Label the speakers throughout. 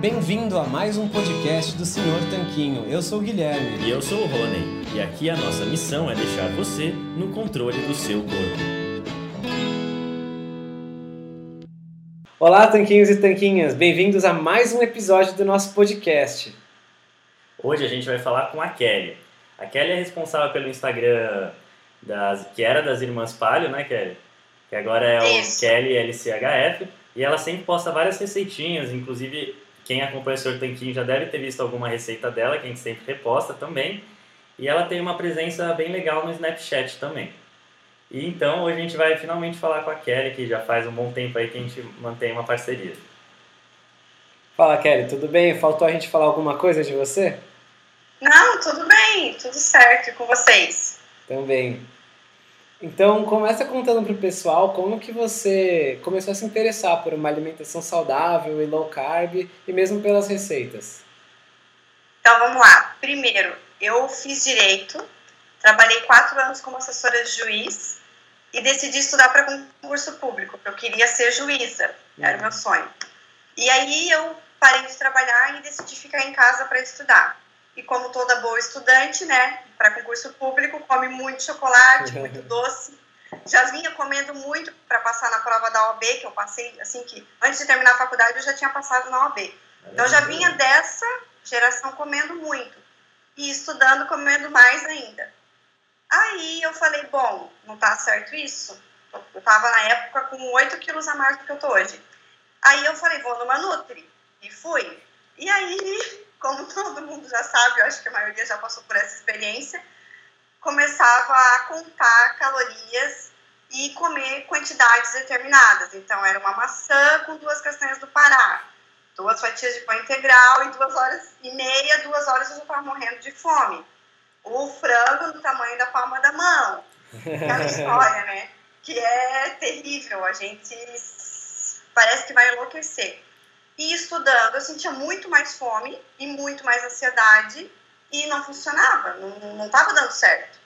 Speaker 1: Bem-vindo a mais um podcast do Senhor Tanquinho. Eu sou o Guilherme.
Speaker 2: E eu sou o Rony. E aqui a nossa missão é deixar você no controle do seu corpo.
Speaker 1: Olá, tanquinhos e tanquinhas. Bem-vindos a mais um episódio do nosso podcast.
Speaker 2: Hoje a gente vai falar com a Kelly. A Kelly é responsável pelo Instagram das, que era das Irmãs Palio, né, Kelly? Que agora é o
Speaker 3: Isso.
Speaker 2: Kelly LCHF. E ela sempre posta várias receitinhas, inclusive quem acompanha o Sr. Tanquinho já deve ter visto alguma receita dela, que a gente sempre reposta também. E ela tem uma presença bem legal no Snapchat também. E então hoje a gente vai finalmente falar com a Kelly, que já faz um bom tempo aí que a gente mantém uma parceria.
Speaker 1: Fala, Kelly, tudo bem? Faltou a gente falar alguma coisa de você?
Speaker 3: Não, tudo bem, tudo certo e com vocês.
Speaker 1: Também. Então, começa contando pro pessoal como que você começou a se interessar por uma alimentação saudável e low carb e mesmo pelas receitas.
Speaker 3: Então vamos lá. Primeiro, eu fiz direito, trabalhei quatro anos como assessora de juiz e decidi estudar para concurso público, porque eu queria ser juíza, era o meu sonho. E aí eu parei de trabalhar e decidi ficar em casa para estudar. E como toda boa estudante, né, para concurso público, come muito chocolate, muito doce. Já vinha comendo muito para passar na prova da OAB, que eu passei, assim, que antes de terminar a faculdade eu já tinha passado na OAB. Então eu já vinha dessa geração comendo muito e estudando comendo mais ainda. Aí eu falei, bom, não tá certo isso? Eu tava na época com 8 quilos a mais do que eu tô hoje. Aí eu falei, vou numa Nutri. E fui. E aí, como todo mundo já sabe, eu acho que a maioria já passou por essa experiência, começava a contar calorias e comer quantidades determinadas. Então era uma maçã com duas castanhas do Pará, duas fatias de pão integral e duas horas e meia, duas horas eu já estava morrendo de fome. O frango do tamanho da palma da mão. Aquela história, né? Que é terrível, a gente parece que vai enlouquecer. E estudando, eu sentia muito mais fome e muito mais ansiedade e não funcionava, não estava dando certo.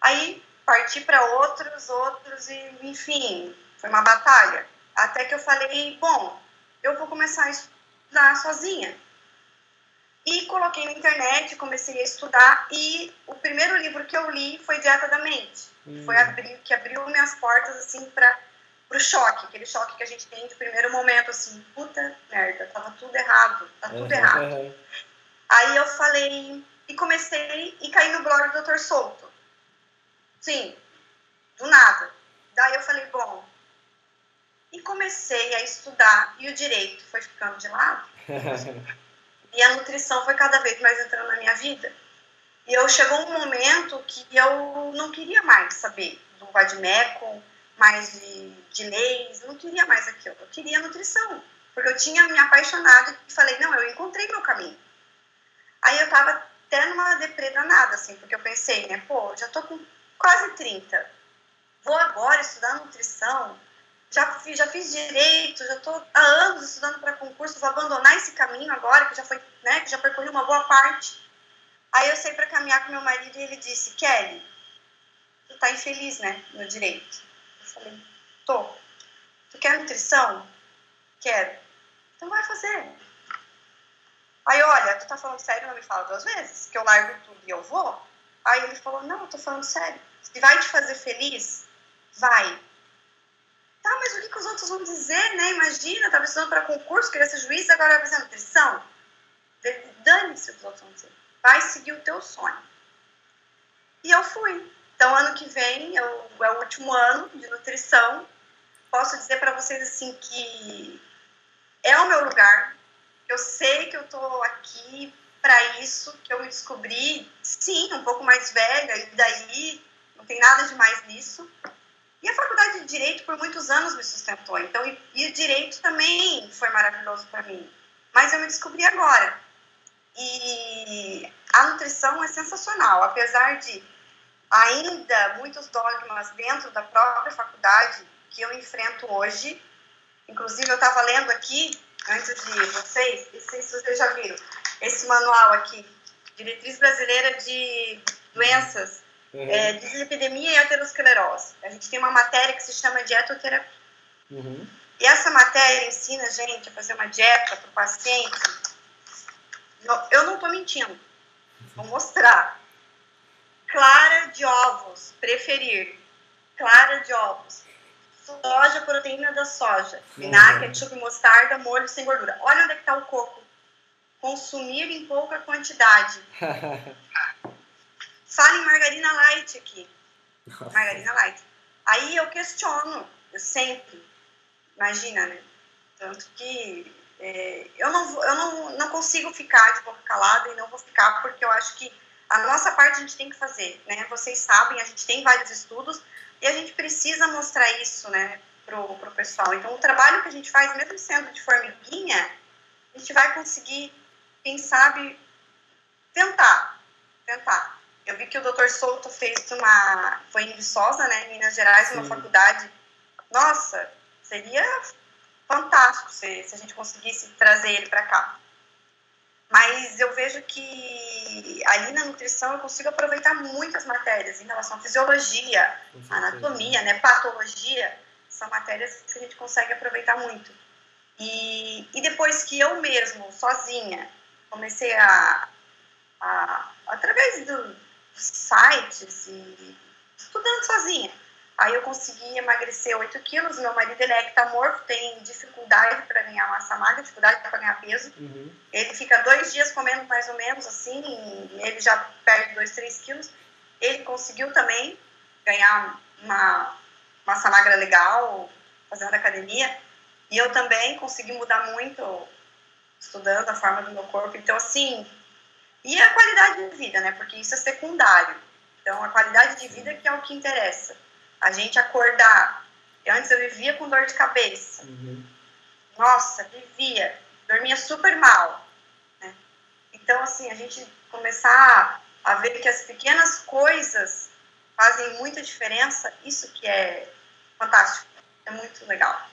Speaker 3: Aí parti para outros, outros e enfim, foi uma batalha. Até que eu falei, bom, eu vou começar a estudar sozinha. E coloquei na internet, comecei a estudar e o primeiro livro que eu li foi Dieta da Mente.
Speaker 1: Hum.
Speaker 3: Foi abrir, que abriu minhas portas assim para o choque, aquele choque que a gente tem de primeiro momento, assim, puta merda, tava tudo errado, tá tudo errado. Aí eu falei, e comecei e caí no blog do Dr. Souto. Sim, do nada. Daí eu falei, bom. E comecei a estudar, e o direito foi ficando de lado. E a nutrição foi cada vez mais entrando na minha vida. E eu chegou um momento que eu não queria mais saber do Vadimeco, mais de, de leis, eu não queria mais aquilo. Eu queria nutrição. Porque eu tinha me apaixonado e falei, não, eu encontrei meu caminho. Aí eu tava até numa deprê danada, assim, porque eu pensei, né, pô, já tô com quase 30. Vou agora estudar nutrição, já fiz, já fiz direito, já tô há anos estudando para concurso, vou abandonar esse caminho agora, que já foi, né, que já percorri uma boa parte. Aí eu saí para caminhar com meu marido e ele disse, Kelly, tu tá infeliz, né, no direito. Falei, tô. Tu quer nutrição? Quero. Então vai fazer. Aí, olha, tu tá falando sério, não me fala duas vezes, que eu largo tudo e eu vou? Aí ele falou, não, eu tô falando sério. Se vai te fazer feliz, vai. Tá, mas o que, que os outros vão dizer, né? Imagina, tá estudando para concurso, queria ser juiz, agora vai fazer nutrição. Dane-se o que os outros vão dizer. Vai seguir o teu sonho. E eu fui. Então, ano que vem eu, é o último ano de nutrição. Posso dizer para vocês assim que é o meu lugar. Eu sei que eu tô aqui para isso, que eu me descobri, sim, um pouco mais velha, e daí não tem nada de mais nisso. E a faculdade de Direito por muitos anos me sustentou. Então, e, e o Direito também foi maravilhoso para mim. Mas eu me descobri agora. E a nutrição é sensacional, apesar de ainda muitos dogmas dentro da própria faculdade que eu enfrento hoje. Inclusive, eu estava lendo aqui, antes de vocês, não sei se vocês já viram, esse manual aqui, Diretriz Brasileira de Doenças, uhum. é, Dislipidemia e Aterosclerose. A gente tem uma matéria que se chama dietoterapia. Uhum. E essa matéria ensina a gente a fazer uma dieta para o paciente. Eu não estou mentindo, vou mostrar Clara de ovos, preferir. Clara de ovos. Soja, proteína da soja. Vinagre, uhum. ketchup, mostarda, molho sem gordura. Olha onde é que tá o coco. Consumir em pouca quantidade. Fala em margarina light aqui. Nossa. Margarina light. Aí eu questiono, eu sempre. Imagina, né? Tanto que é, eu, não, eu não, não consigo ficar de boca calada e não vou ficar porque eu acho que a nossa parte a gente tem que fazer, né? Vocês sabem, a gente tem vários estudos e a gente precisa mostrar isso, né, pro, pro pessoal. Então, o trabalho que a gente faz, mesmo sendo de formiguinha, a gente vai conseguir, quem sabe, tentar, tentar. Eu vi que o Dr. Souto fez uma, foi em Viçosa, né, em Minas Gerais, uma faculdade. Nossa, seria fantástico se, se a gente conseguisse trazer ele para cá. Mas eu vejo que ali na nutrição eu consigo aproveitar muitas matérias em relação à fisiologia, anatomia, né, patologia, são matérias que a gente consegue aproveitar muito. E, e depois que eu mesmo, sozinha, comecei a, a através dos sites e estudando sozinha, Aí eu consegui emagrecer 8 quilos. Meu marido ele é ectamorfo, tem dificuldade para ganhar massa magra, dificuldade para ganhar peso. Uhum. Ele fica dois dias comendo mais ou menos assim, ele já perde 2, 3 quilos. Ele conseguiu também ganhar uma massa magra legal, fazendo academia. E eu também consegui mudar muito estudando a forma do meu corpo. Então, assim, e a qualidade de vida, né? Porque isso é secundário. Então, a qualidade de vida que é o que interessa a gente acordar. Antes eu vivia com dor de cabeça. Uhum. Nossa, vivia. Dormia super mal. Né? Então, assim, a gente começar a ver que as pequenas coisas fazem muita diferença, isso que é fantástico. É muito legal.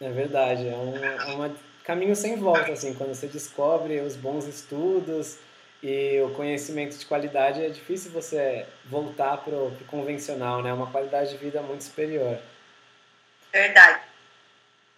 Speaker 1: É verdade. É um, é um caminho sem volta, assim, quando você descobre os bons estudos e o conhecimento de qualidade é difícil você voltar para o convencional, né? É uma qualidade de vida muito superior.
Speaker 3: Verdade.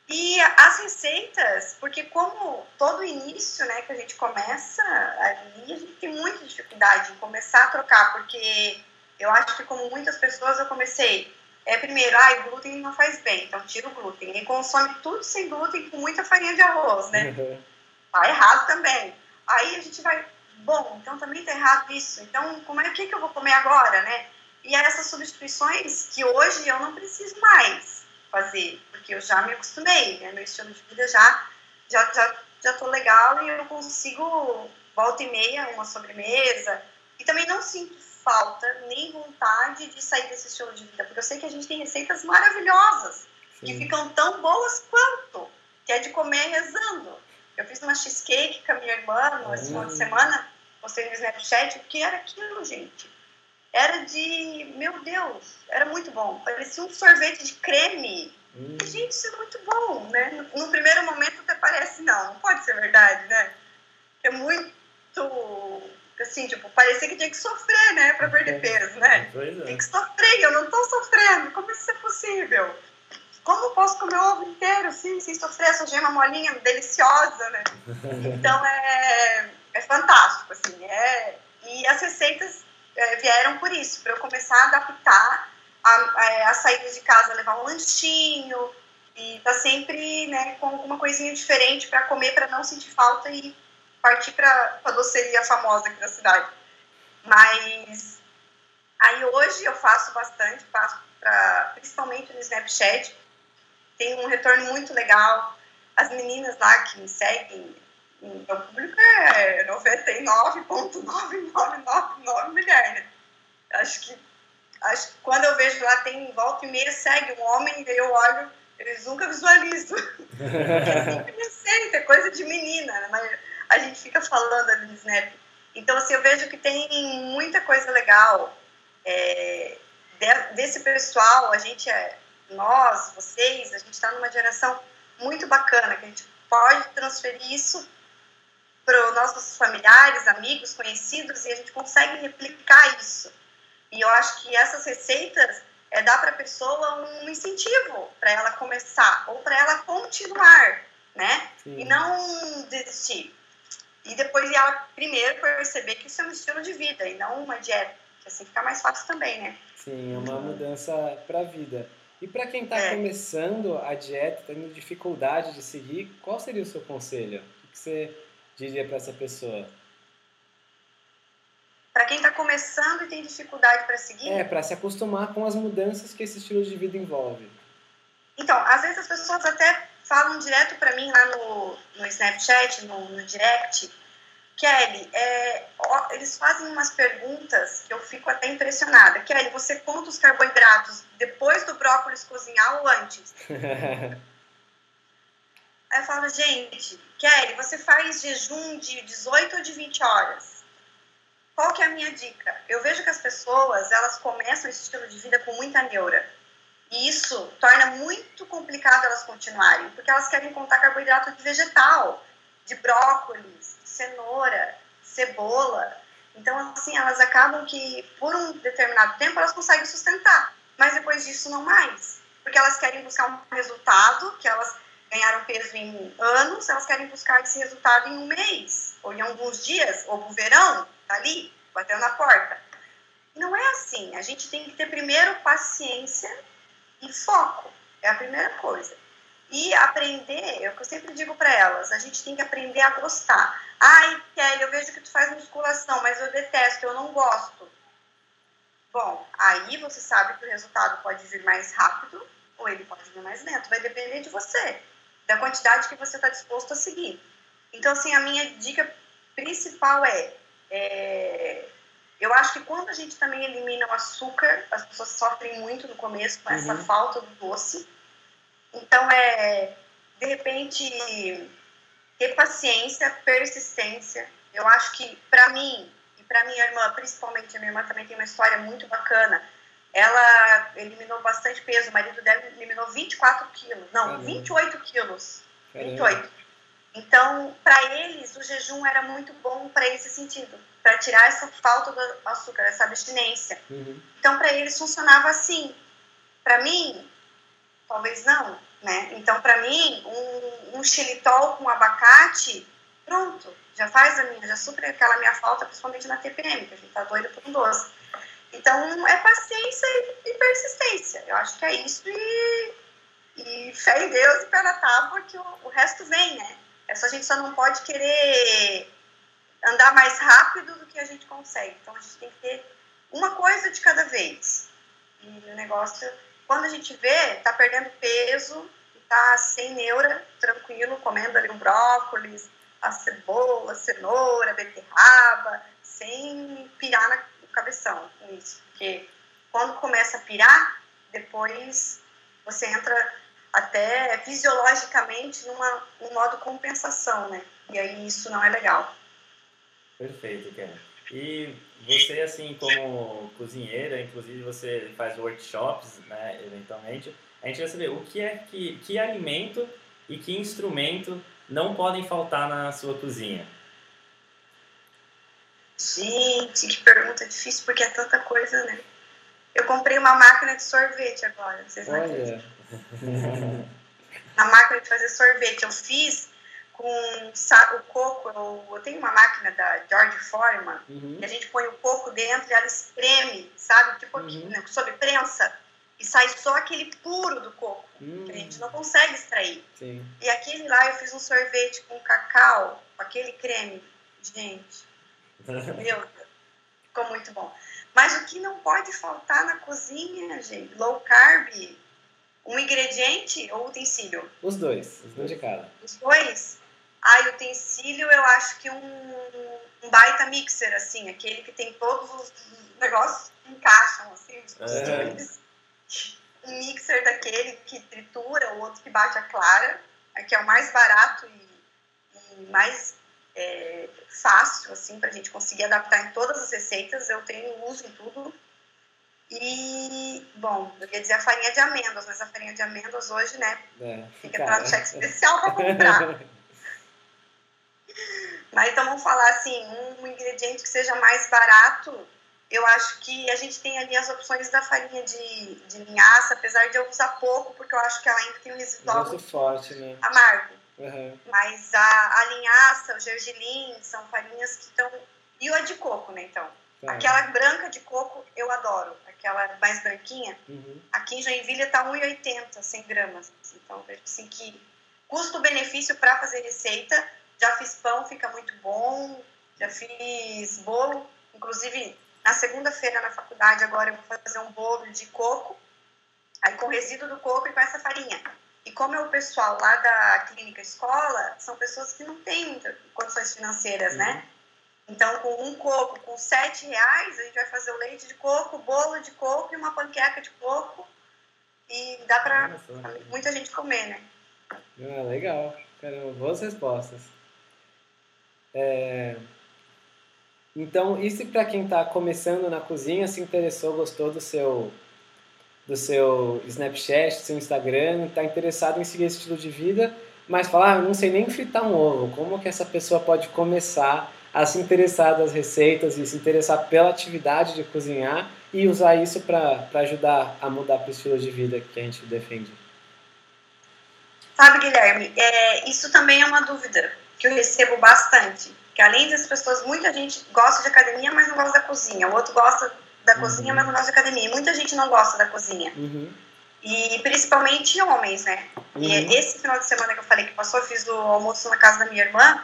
Speaker 3: E as receitas, porque como todo início, né, que a gente começa ali, a gente tem muita dificuldade em começar a trocar, porque eu acho que como muitas pessoas eu comecei, é primeiro, ah, o glúten não faz bem, então tira o glúten. E consome tudo sem glúten com muita farinha de arroz, né? Uhum. Tá errado também. Aí a gente vai bom, então também está errado isso. Então, como é que, que eu vou comer agora, né? E essas substituições que hoje eu não preciso mais fazer, porque eu já me acostumei, né? Meu estilo de vida já já já já tô legal e eu consigo volta e meia uma sobremesa e também não sinto falta nem vontade de sair desse estilo de vida, porque eu sei que a gente tem receitas maravilhosas Sim. que ficam tão boas quanto, que é de comer rezando. Eu fiz uma cheesecake com a minha irmã no esse final de hum. semana, postei no Snapchat, o que era aquilo, gente? Era de, meu Deus, era muito bom. Parecia um sorvete de creme. Hum. Gente, isso é muito bom, né? No, no, primeiro momento até parece, não, não pode ser verdade, né? É muito, assim, tipo, parecia que tinha que sofrer, né, pra perder peso, né? É. Tem que sofrer, eu não tô sofrendo, como isso é possível? Como posso comer o ovo inteiro, assim, sem sofrer essa gema molinha deliciosa, né? Então é, é fantástico, assim. É, e as receitas é, vieram por isso, para eu começar a adaptar a, a, a saída de casa, levar um lanchinho e tá sempre né, com alguma coisinha diferente para comer, para não sentir falta e partir para a doceria famosa aqui da cidade. Mas aí hoje eu faço bastante, faço pra, principalmente no Snapchat, tem um retorno muito legal. As meninas lá que me seguem, o público é 99,9999 mulher, né? Acho que, acho que quando eu vejo lá tem volta e meia segue um homem, e eu olho, eles nunca visualizam. é sempre recente, é coisa de menina, né? mas a gente fica falando ali no Snap. Então, assim, eu vejo que tem muita coisa legal é, desse pessoal. A gente é, nós, vocês, a gente está numa geração muito bacana, que a gente pode transferir isso para os nossos familiares, amigos, conhecidos, e a gente consegue replicar isso. E eu acho que essas receitas é dar para a pessoa um incentivo para ela começar ou para ela continuar, né? Sim. E não desistir. E depois ela primeiro perceber que isso é um estilo de vida e não uma dieta, que assim fica mais fácil também, né?
Speaker 1: Sim, é uma mudança para a vida. E para quem está é. começando a dieta, tendo dificuldade de seguir, qual seria o seu conselho? O que você diria para essa pessoa?
Speaker 3: Para quem está começando e tem dificuldade para seguir?
Speaker 1: É, para se acostumar com as mudanças que esse estilo de vida envolve.
Speaker 3: Então, às vezes as pessoas até falam direto para mim lá no, no Snapchat, no, no direct, Kelly, é, ó, eles fazem umas perguntas que eu fico até impressionada. Kelly, você conta os carboidratos depois do brócolis cozinhar ou antes? Aí eu falo, gente, Kelly, você faz jejum de 18 ou de 20 horas? Qual que é a minha dica? Eu vejo que as pessoas, elas começam esse estilo de vida com muita neura. E isso torna muito complicado elas continuarem, porque elas querem contar carboidrato de vegetal, de brócolis, cenoura, cebola. Então, assim, elas acabam que, por um determinado tempo, elas conseguem sustentar, mas depois disso não mais. Porque elas querem buscar um resultado, que elas ganharam peso em anos, elas querem buscar esse resultado em um mês, ou em alguns dias, ou no verão, tá ali, batendo na porta. Não é assim. A gente tem que ter primeiro paciência e foco. É a primeira coisa. E aprender, é o que eu sempre digo para elas, a gente tem que aprender a gostar. Ai, Kelly, eu vejo que tu faz musculação, mas eu detesto, eu não gosto. Bom, aí você sabe que o resultado pode vir mais rápido ou ele pode vir mais lento. Vai depender de você, da quantidade que você está disposto a seguir. Então, assim, a minha dica principal é, é eu acho que quando a gente também elimina o açúcar, as pessoas sofrem muito no começo com essa uhum. falta do doce. Então, é, de repente, ter paciência, persistência. Eu acho que, para mim, e para minha irmã, principalmente, a minha irmã também tem uma história muito bacana. Ela eliminou bastante peso, o marido dela eliminou 24 quilos. Não, Caramba. 28 quilos. Caramba. 28. Então, para eles, o jejum era muito bom para esse sentido, para tirar essa falta do açúcar, essa abstinência. Uhum. Então, para eles funcionava assim. Para mim, talvez não, né? Então, para mim, um, um xilitol com abacate, pronto, já faz a minha, já supre aquela minha falta, principalmente na TPM, que a gente tá doida por um doce. Então, é paciência e persistência. Eu acho que é isso e, e fé em Deus e pé na tábua que o, o resto vem, né? É só, a gente só não pode querer andar mais rápido do que a gente consegue. Então, a gente tem que ter uma coisa de cada vez. E o negócio quando a gente vê, tá perdendo peso, tá sem neura, tranquilo, comendo ali um brócolis, a cebola, a cenoura, a beterraba, sem pirar no cabeção com isso. Porque quando começa a pirar, depois você entra até fisiologicamente numa, num modo compensação, né? E aí isso não é legal.
Speaker 2: Perfeito, Ken. E você, assim, como cozinheira, inclusive você faz workshops, né, eventualmente, a gente quer saber o que é que, que alimento e que instrumento não podem faltar na sua cozinha.
Speaker 3: Gente, que pergunta difícil, porque é tanta coisa, né? Eu comprei uma máquina de sorvete agora, vocês não acreditam. Na máquina de fazer sorvete. Eu fiz com o coco, eu, eu, tenho uma máquina da George Foreman, uhum. que a gente põe o coco dentro e ela espreme, sabe? Tipo uhum. Né, sob prensa, e sai só aquele puro do coco, uhum. que a gente não consegue extrair.
Speaker 1: Sim.
Speaker 3: E aquele lá eu fiz um sorvete com cacau, com aquele creme. Gente, meu ficou muito bom. Mas o que não pode faltar na cozinha, gente, low carb, um ingrediente ou utensílio?
Speaker 1: Os dois, os dois de cada.
Speaker 3: Os dois? Ah, utensílio eu acho que um, um baita mixer, assim, aquele que tem todos os negócios que encaixam, assim, os. É. Um mixer daquele que tritura, o outro que bate a clara, que é o mais barato e, e mais é, fácil, assim, para a gente conseguir adaptar em todas as receitas. Eu tenho uso em tudo. E, bom, eu ia dizer a farinha de amêndoas, mas a farinha de amêndoas hoje, né? É, tem que entrar no cheque especial para comprar. Mas então vamos falar assim, um ingrediente que seja mais barato, eu acho que a gente tem ali as opções da farinha de, de linhaça, apesar de eu usar pouco, porque eu acho que ela ainda tem um residual
Speaker 1: forte, né?
Speaker 3: amargo.
Speaker 1: Uhum.
Speaker 3: Mas a, a linhaça, o gergelim, são farinhas que estão... E o de coco, né, então? Tá. Aquela branca de coco eu adoro, aquela mais branquinha.
Speaker 1: Uhum.
Speaker 3: Aqui em Joinville tá 1,80, 100 gramas. Então, assim que custo-benefício para fazer receita já fiz pão, fica muito bom. Já fiz bolo. Inclusive, na segunda-feira na faculdade, agora eu vou fazer um bolo de coco. Aí com resíduo do coco e com essa farinha. E como é o pessoal lá da clínica escola, são pessoas que não têm condições financeiras, né? uhum. né? Então, com um coco, com sete reais, a gente vai fazer o leite de coco, bolo de coco e uma panqueca de coco. E dá pra muita gente comer, né?
Speaker 1: Ah, legal. Caramba, boas respostas. É... Então, isso para quem está começando na cozinha, se interessou, gostou do seu do seu Snapchat, do seu Instagram, está interessado em seguir esse estilo de vida, mas falar, ah, não sei nem fritar um ovo. Como que essa pessoa pode começar a se interessar das receitas e se interessar pela atividade de cozinhar e usar isso para ajudar a mudar para o estilo de vida que a gente defende?
Speaker 3: Sabe, Guilherme, é, isso também é uma dúvida que eu recebo bastante. Que além das pessoas, muita gente gosta de academia, mas não gosta da cozinha. O outro gosta da uhum. cozinha, mas não gosta de academia. E muita gente não gosta da cozinha.
Speaker 1: Uhum.
Speaker 3: E principalmente homens, né? Uhum. E esse final de semana que eu falei que passou, eu fiz o almoço na casa da minha irmã.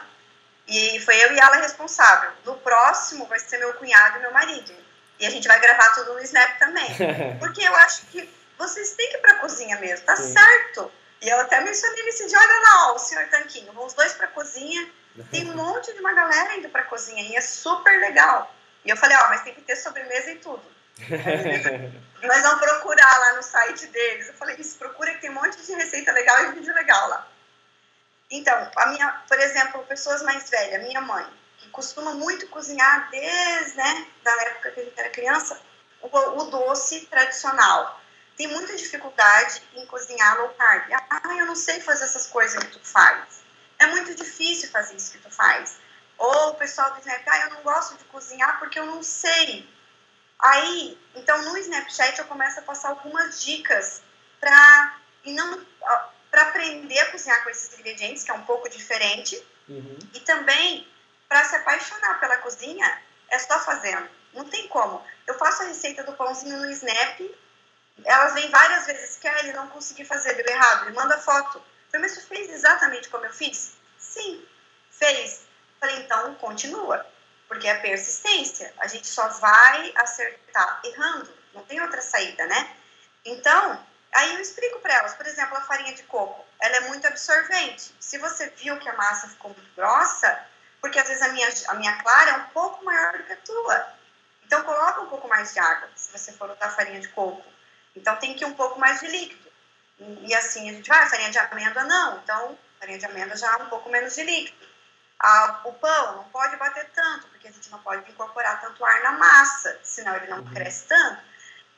Speaker 3: E foi eu e ela responsável. No próximo vai ser meu cunhado e meu marido. E a gente vai gravar tudo no Snap também. Porque eu acho que vocês têm que ir pra cozinha mesmo, tá Sim. certo? E eu até mencionei nesse dia, olha lá, ó, o senhor Tanquinho, vão os dois pra cozinha, tem um monte de uma galera indo pra cozinha e é super legal. E eu falei, ó, mas tem que ter sobremesa e tudo. mas vão procurar lá no site deles. Eu falei, isso, procura que tem um monte de receita legal e vídeo legal lá. Então, a minha, por exemplo, pessoas mais velhas, minha mãe, que costuma muito cozinhar desde, né, da época que a gente era criança, o, o doce tradicional tem muita dificuldade em cozinhar low carb. Ah, eu não sei fazer essas coisas que tu faz. É muito difícil fazer isso que tu faz. Ou o pessoal do Snap, ah, eu não gosto de cozinhar porque eu não sei. Aí, então no Snapchat eu começo a passar algumas dicas para e não para aprender a cozinhar com esses ingredientes, que é um pouco diferente,
Speaker 1: uhum.
Speaker 3: e também para se apaixonar pela cozinha, é só fazendo. Não tem como. Eu faço a receita do pãozinho no Snap elas vêm várias vezes, Kelly, não consegui fazer, deu errado, me manda foto. Falei, mas você fez exatamente como eu fiz? Sim, fez. Falei, então continua, porque é persistência. A gente só vai acertar errando, não tem outra saída, né? Então, aí eu explico para elas, por exemplo, a farinha de coco, ela é muito absorvente. Se você viu que a massa ficou muito grossa, porque às vezes a minha, a minha clara é um pouco maior do que a tua. Então, coloca um pouco mais de água, se você for usar farinha de coco. Então tem que ir um pouco mais de líquido. E, e assim a gente vai, ah, farinha de amêndoa não, então farinha de amêndoa já é um pouco menos de líquido. Ah, o pão não pode bater tanto, porque a gente não pode incorporar tanto ar na massa, senão ele não uhum. cresce tanto.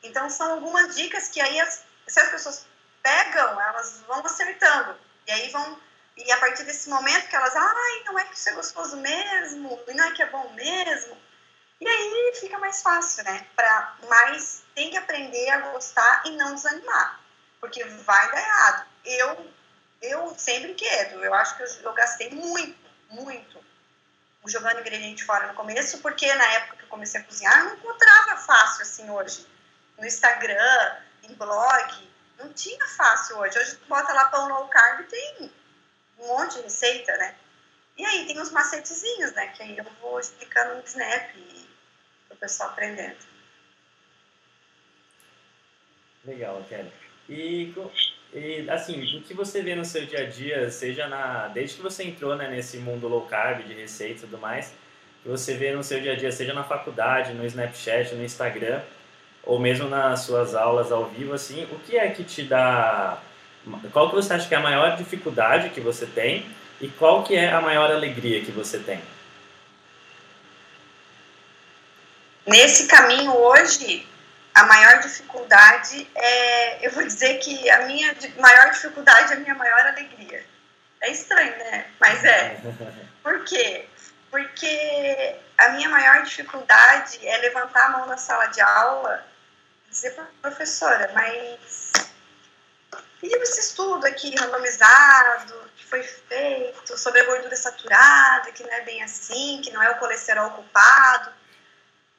Speaker 3: Então são algumas dicas que aí as, se as pessoas pegam, elas vão acertando. E aí vão e a partir desse momento que elas, ai, não é que isso é gostoso mesmo, e não é que é bom mesmo, e aí fica mais fácil, né? Pra, mas tem que aprender a gostar e não desanimar, porque vai dar errado. Eu eu sem brinquedo. Eu acho que eu, eu gastei muito, muito jogando ingrediente fora no começo, porque na época que eu comecei a cozinhar, eu não encontrava fácil assim hoje. No Instagram, em blog, não tinha fácil hoje. Hoje tu bota lá pão low carb tem um monte de receita, né? E aí tem uns macetezinhos, né? Que aí eu vou explicando no Snap e pessoal aprendendo.
Speaker 2: Legal, Kelly. E, e assim, o que você vê no seu dia a dia, seja na desde que você entrou né, nesse mundo low carb de receita e tudo mais, você vê no seu dia a dia, seja na faculdade, no Snapchat, no Instagram, ou mesmo nas suas aulas ao vivo, assim, o que é que te dá qual que você acha que é a maior dificuldade que você tem e qual que é a maior alegria que você tem?
Speaker 3: Nesse caminho hoje, a maior dificuldade é, eu vou dizer que a minha maior dificuldade é a minha maior alegria. É estranho, né? Mas é. Por quê? Porque a minha maior dificuldade é levantar a mão na sala de aula e dizer para professora, mas e esse estudo aqui randomizado que foi feito sobre a gordura saturada, que não é bem assim, que não é o colesterol culpado.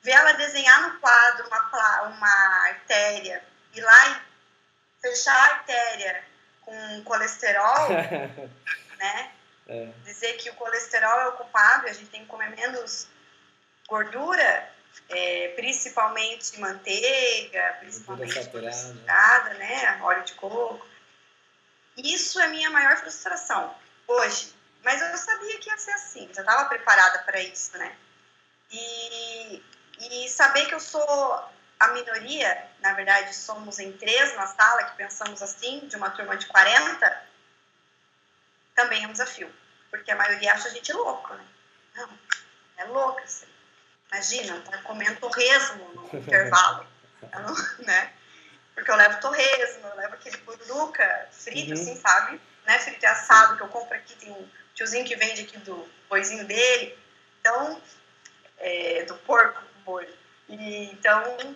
Speaker 3: Ver ela desenhar no quadro uma, uma artéria e lá e fechar a artéria com colesterol, né? É. Dizer que o colesterol é o culpado a gente tem que comer menos gordura, é, principalmente manteiga, principalmente saturada, né? Óleo de coco. Isso é minha maior frustração hoje. Mas eu sabia que ia ser assim, já estava preparada para isso, né? E, e saber que eu sou a minoria, na verdade somos em três na sala que pensamos assim, de uma turma de 40, também é um desafio. Porque a maioria acha a gente louco, né? Não, é louca, assim. Imagina, tá comendo torresmo no intervalo, né? Porque eu levo torresmo, eu levo aquele buruca frito, uhum. assim, sabe? Né? Frito e assado que eu compro aqui, tem um tiozinho que vende aqui do boizinho dele. Então, é, do porco, E, então, o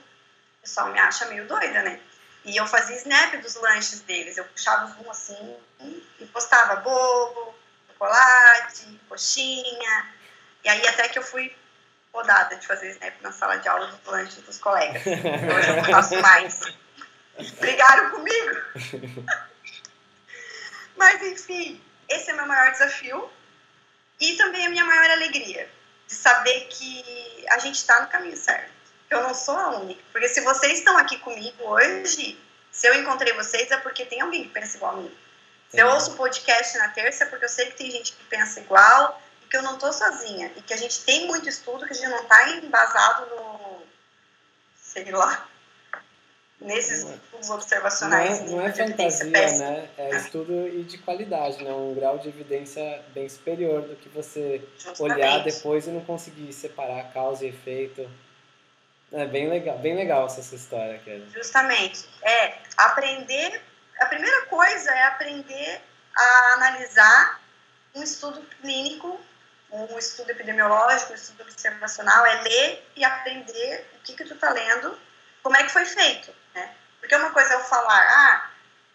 Speaker 3: pessoal me acha meio doida, né? E eu fazia snap dos lanches deles. Eu puxava um assim e postava bolo, chocolate, coxinha. E aí até que eu fui rodada de fazer snap na sala de aula dos lanches dos colegas. Hoje eu não faço mais. Brigaram comigo. Mas, enfim, esse é o meu maior desafio e também a minha maior alegria de saber que a gente está no caminho certo. Eu não sou a única. Porque se vocês estão aqui comigo hoje, se eu encontrei vocês é porque tem alguém que pensa igual a mim. Se eu ouço o podcast na terça é porque eu sei que tem gente que pensa igual e que eu não estou sozinha. E que a gente tem muito estudo, que a gente não está embasado no. sei lá nesses não estudos observacionais.
Speaker 1: Não é, não é fantasia, né? É estudo e de qualidade, né? Um grau de evidência bem superior do que você Justamente. olhar depois e não conseguir separar causa e efeito. É bem legal, bem legal essa sua história, Kelly.
Speaker 3: Justamente. É, aprender... A primeira coisa é aprender a analisar um estudo clínico, um estudo epidemiológico, um estudo observacional, é ler e aprender o que que tu está lendo, como é que foi feito? Porque uma coisa é eu falar, ah,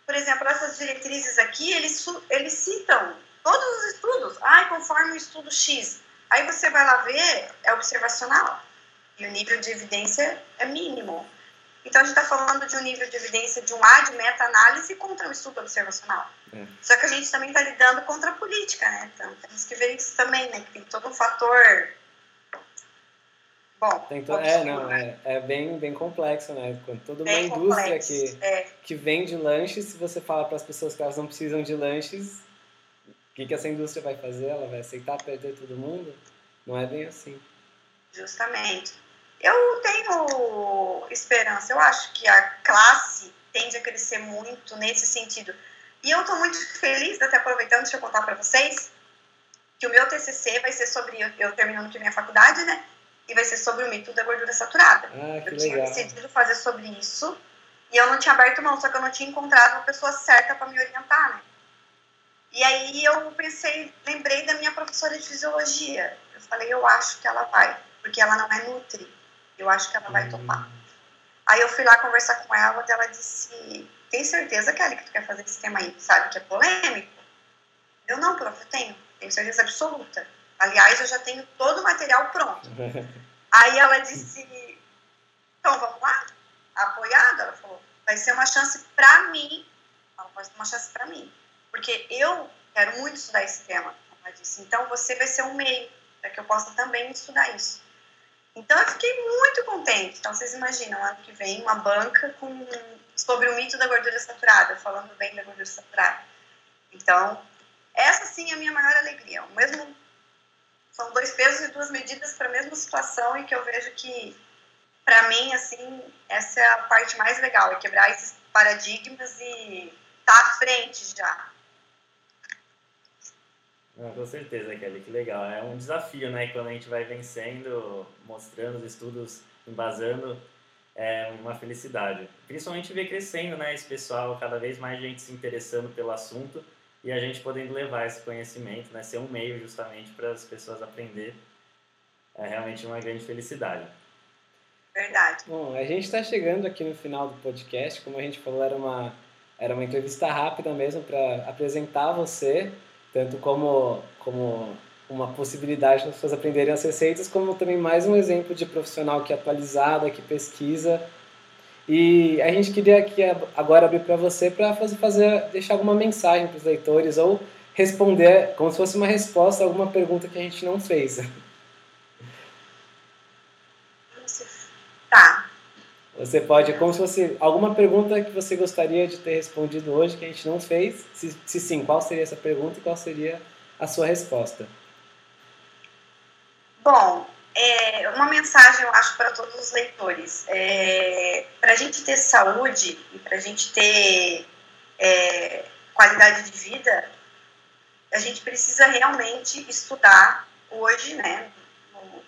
Speaker 3: por exemplo, essas diretrizes aqui, eles, eles citam todos os estudos, ah, conforme o estudo X. Aí você vai lá ver, é observacional. E o nível de evidência é mínimo. Então a gente está falando de um nível de evidência de um A de meta-análise contra um estudo observacional. É. Só que a gente também está lidando contra a política, né? Então temos que ver isso também, né? Que tem todo um fator Bom,
Speaker 1: Tem to... É, não, é, é bem, bem complexo, né? Quando toda uma indústria que, é. que vende lanches, se você fala para as pessoas que elas não precisam de lanches, o que, que essa indústria vai fazer? Ela vai aceitar perder todo mundo? Não é bem assim.
Speaker 3: Justamente. Eu tenho esperança. Eu acho que a classe tende a crescer muito nesse sentido. E eu estou muito feliz, até aproveitando, deixa eu contar para vocês, que o meu TCC vai ser sobre, eu terminando que minha faculdade, né? E vai ser sobre o mito da gordura saturada.
Speaker 1: Ah,
Speaker 3: eu
Speaker 1: tinha
Speaker 3: legal. decidido fazer sobre isso e eu não tinha aberto mão, só que eu não tinha encontrado uma pessoa certa para me orientar, né? E aí eu pensei, lembrei da minha professora de fisiologia. Eu falei, eu acho que ela vai, porque ela não é nutri. Eu acho que ela vai hum. topar. Aí eu fui lá conversar com ela e ela disse, tem certeza, Kelly, que tu quer fazer esse tema aí? Sabe que é polêmico? Eu não, prof, eu tenho, tenho certeza absoluta. Aliás, eu já tenho todo o material pronto. Aí ela disse, então vamos lá? Apoiada? Ela falou, vai ser uma chance para mim. Ela vai ser uma chance para mim. Porque eu quero muito estudar esse tema. Ela disse, então você vai ser um meio para que eu possa também estudar isso. Então eu fiquei muito contente. Então vocês imaginam, ano que vem, uma banca com, sobre o mito da gordura saturada, falando bem da gordura saturada. Então, essa sim é a minha maior alegria. O mesmo, são dois pesos e duas medidas para a mesma situação e que eu vejo que, para mim, assim, essa é a parte mais legal, é quebrar esses paradigmas e estar tá à frente já.
Speaker 2: Não, com certeza, Kelly, que legal. É um desafio, né? Quando a gente vai vencendo, mostrando os estudos, embasando, é uma felicidade. Principalmente ver crescendo, né? Esse pessoal, cada vez mais gente se interessando pelo assunto e a gente podendo levar esse conhecimento, né? Ser um meio justamente para as pessoas aprender. É realmente uma grande felicidade.
Speaker 3: Verdade.
Speaker 1: Bom, a gente está chegando aqui no final do podcast. Como a gente falou, era uma, era uma entrevista rápida mesmo para apresentar você tanto como, como uma possibilidade das pessoas aprenderem as receitas, como também mais um exemplo de profissional que é atualizada, que pesquisa. E a gente queria aqui agora abrir para você para fazer, fazer, deixar alguma mensagem para os leitores ou responder como se fosse uma resposta a alguma pergunta que a gente não fez.
Speaker 3: Tá.
Speaker 1: Você pode, como se fosse alguma pergunta que você gostaria de ter respondido hoje que a gente não fez. Se, se sim, qual seria essa pergunta e qual seria a sua resposta?
Speaker 3: Bom, é, uma mensagem eu acho para todos os leitores. É, para a gente ter saúde e para a gente ter é, qualidade de vida, a gente precisa realmente estudar hoje, né,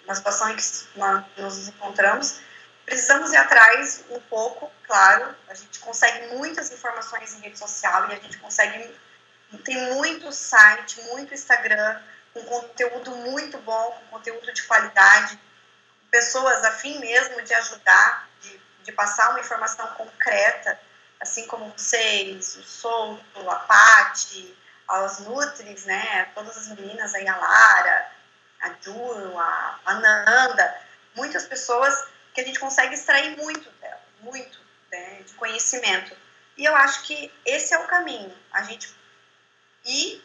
Speaker 3: na situação em que nós nos encontramos, precisamos ir atrás um pouco, claro. A gente consegue muitas informações em rede social e a gente consegue. Tem muito site, muito Instagram, com conteúdo muito bom, com conteúdo de qualidade, pessoas a fim mesmo de ajudar, de, de passar uma informação concreta, assim como vocês, o Souto, a Pati, as Nutris, né, todas as meninas aí, a Lara, a Ju, a, a Nanda, muitas pessoas que a gente consegue extrair muito dela, muito né, de conhecimento. E eu acho que esse é o caminho. A gente ir,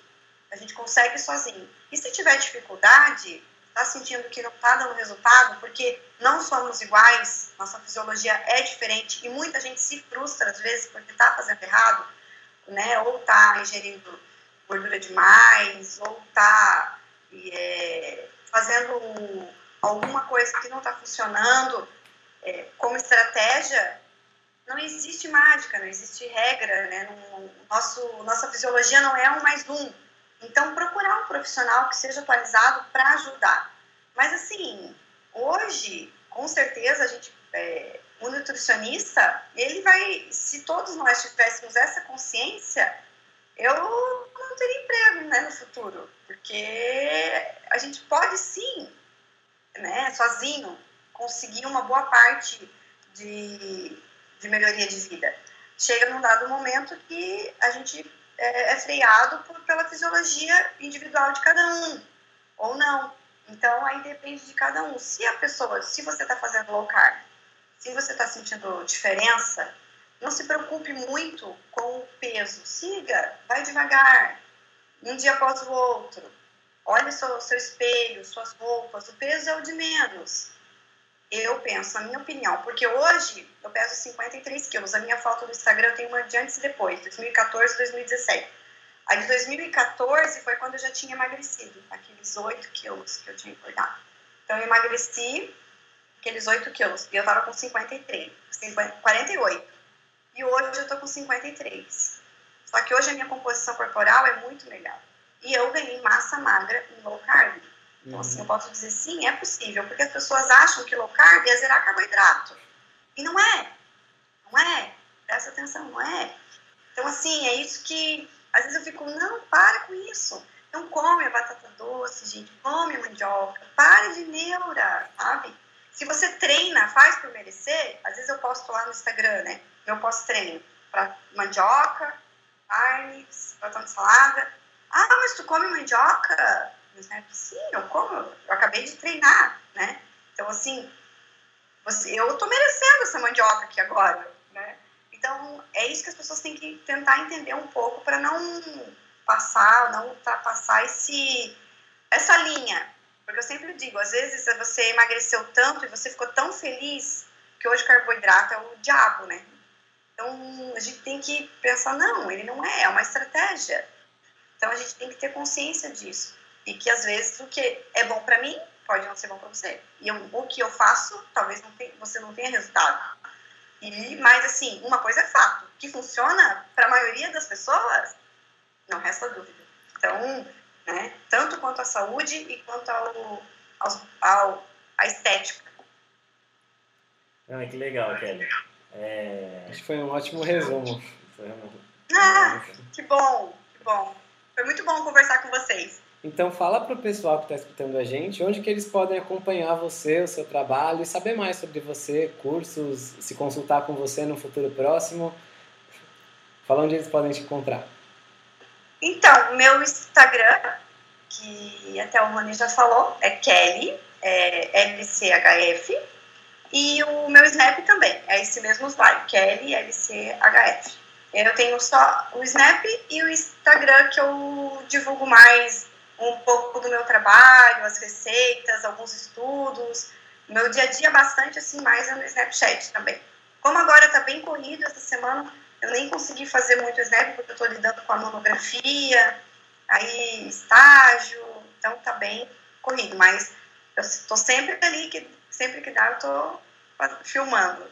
Speaker 3: a gente consegue sozinho. E se tiver dificuldade, está sentindo que não está dando resultado, porque não somos iguais, nossa fisiologia é diferente e muita gente se frustra às vezes porque está fazendo errado, né? Ou está ingerindo gordura demais, ou está é, fazendo alguma coisa que não está funcionando é, como estratégia, não existe mágica, não existe regra, né? No, nosso, nossa fisiologia não é um mais um. Então, procurar um profissional que seja atualizado para ajudar. Mas, assim, hoje, com certeza, a gente, é, o nutricionista, ele vai, se todos nós tivéssemos essa consciência, eu não teria emprego né, no futuro, porque a gente pode sim, né, sozinho, conseguir uma boa parte de, de melhoria de vida. Chega num dado momento que a gente é, é freado por, pela fisiologia individual de cada um, ou não. Então, aí depende de cada um. Se a pessoa, se você está fazendo low carb, se você está sentindo diferença, não se preocupe muito com o peso. Siga, vai devagar, um dia após o outro. Olhe seu, seu espelho, suas roupas. O peso é o de menos. Eu penso, na minha opinião, porque hoje eu peso 53 quilos. A minha foto no Instagram tem uma de antes e depois, 2014 2017. A de 2014 foi quando eu já tinha emagrecido, aqueles 8 quilos que eu tinha engordado. Então eu emagreci aqueles 8 quilos e eu tava com 53, 50, 48. E hoje eu tô com 53. Só que hoje a minha composição corporal é muito melhor. E eu ganhei massa magra em low carb. Então, assim, eu posso dizer sim, é possível, porque as pessoas acham que low carb é zerar carboidrato. E não é. Não é. Presta atenção, não é. Então, assim, é isso que às vezes eu fico, não, para com isso. Então, come a batata doce, gente, come a mandioca, para de neura, sabe? Se você treina, faz por merecer, às vezes eu posto lá no Instagram, né? Eu posto treino para mandioca, carne, batata salada, Ah, mas tu come mandioca? Né? Sim, eu como, eu acabei de treinar, né? Então, assim, você, eu tô merecendo essa mandioca aqui agora, né? Então, é isso que as pessoas têm que tentar entender um pouco para não passar, não ultrapassar esse, essa linha. Porque eu sempre digo, às vezes você emagreceu tanto e você ficou tão feliz que hoje carboidrato é o diabo, né? Então, a gente tem que pensar, não, ele não é, é uma estratégia. Então, a gente tem que ter consciência disso. E que, às vezes, o que é bom para mim pode não ser bom para você. E eu, o que eu faço, talvez não tenha, você não tenha resultado. E, mas, assim, uma coisa é fato, que funciona para a maioria das pessoas, não resta dúvida. Então, né, tanto quanto a saúde e quanto ao, ao, ao a estética.
Speaker 2: Ah, que legal, Kelly.
Speaker 1: É... Acho que foi um ótimo resumo.
Speaker 3: Ah, que bom, que bom. Foi muito bom conversar com vocês.
Speaker 1: Então fala para o pessoal que está escutando a gente onde que eles podem acompanhar você, o seu trabalho e saber mais sobre você, cursos, se consultar com você no futuro próximo. Fala onde eles podem te encontrar.
Speaker 3: Então, meu Instagram, que até o Rony já falou, é Kelly, é LCHF, e o meu Snap também, é esse mesmo slide, Kelly LCHF. Eu tenho só o Snap e o Instagram que eu divulgo mais um pouco do meu trabalho, as receitas, alguns estudos. Meu dia a dia bastante assim mais é no Snapchat também. Como agora está bem corrido essa semana, eu nem consegui fazer muito Snap porque eu estou lidando com a monografia, aí estágio, então tá bem corrido, mas eu estou sempre ali que sempre que dá eu estou filmando.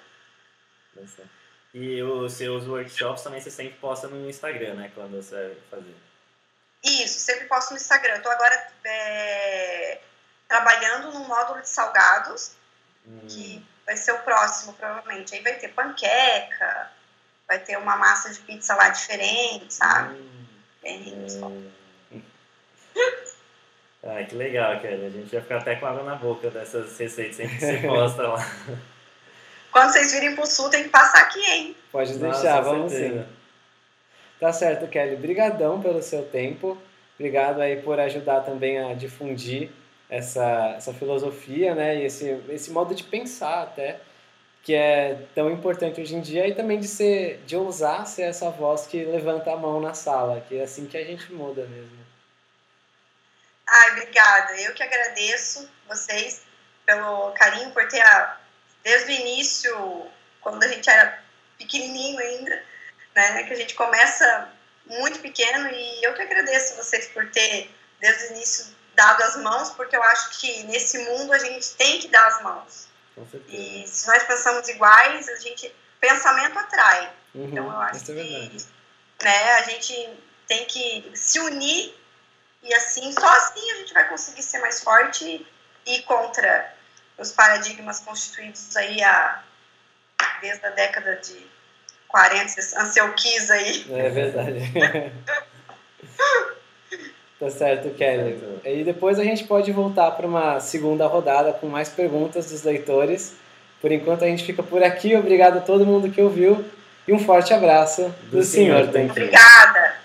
Speaker 2: E os seus workshops também você sempre posta no Instagram, né? Quando você vai fazer.
Speaker 3: Isso, sempre posto no Instagram. Estou agora é, trabalhando no módulo de salgados, hum. que vai ser o próximo, provavelmente. Aí vai ter panqueca, vai ter uma massa de pizza lá diferente, sabe? Hum. Bem, hum.
Speaker 2: Ah, que legal, Kelly. A gente vai ficar até com água na boca dessas receitas que você posta lá.
Speaker 3: Quando vocês virem pro sul, tem que passar aqui, hein?
Speaker 1: Pode deixar, Nossa, vamos sim. Tá certo, Kelly. Brigadão pelo seu tempo. Obrigado aí por ajudar também a difundir essa, essa filosofia, né? E esse, esse modo de pensar até, que é tão importante hoje em dia e também de ser, de ousar ser essa voz que levanta a mão na sala, que é assim que a gente muda mesmo.
Speaker 3: Ai, obrigada. Eu que agradeço vocês pelo carinho, por ter, a, desde o início, quando a gente era pequenininho ainda, né, que a gente começa muito pequeno e eu que agradeço vocês por ter, desde o início, dado as mãos, porque eu acho que nesse mundo a gente tem que dar as mãos. E se nós pensamos iguais, a gente pensamento atrai. Uhum, então eu acho é que né, a gente tem que se unir e assim, só assim a gente vai conseguir ser mais forte e contra os paradigmas constituídos aí a, desde a década de 40, Anseuquis aí.
Speaker 1: É verdade. tá certo, Kelly. E depois a gente pode voltar para uma segunda rodada com mais perguntas dos leitores. Por enquanto a gente fica por aqui. Obrigado a todo mundo que ouviu e um forte abraço do, do senhor Tanquinho.
Speaker 3: Obrigada.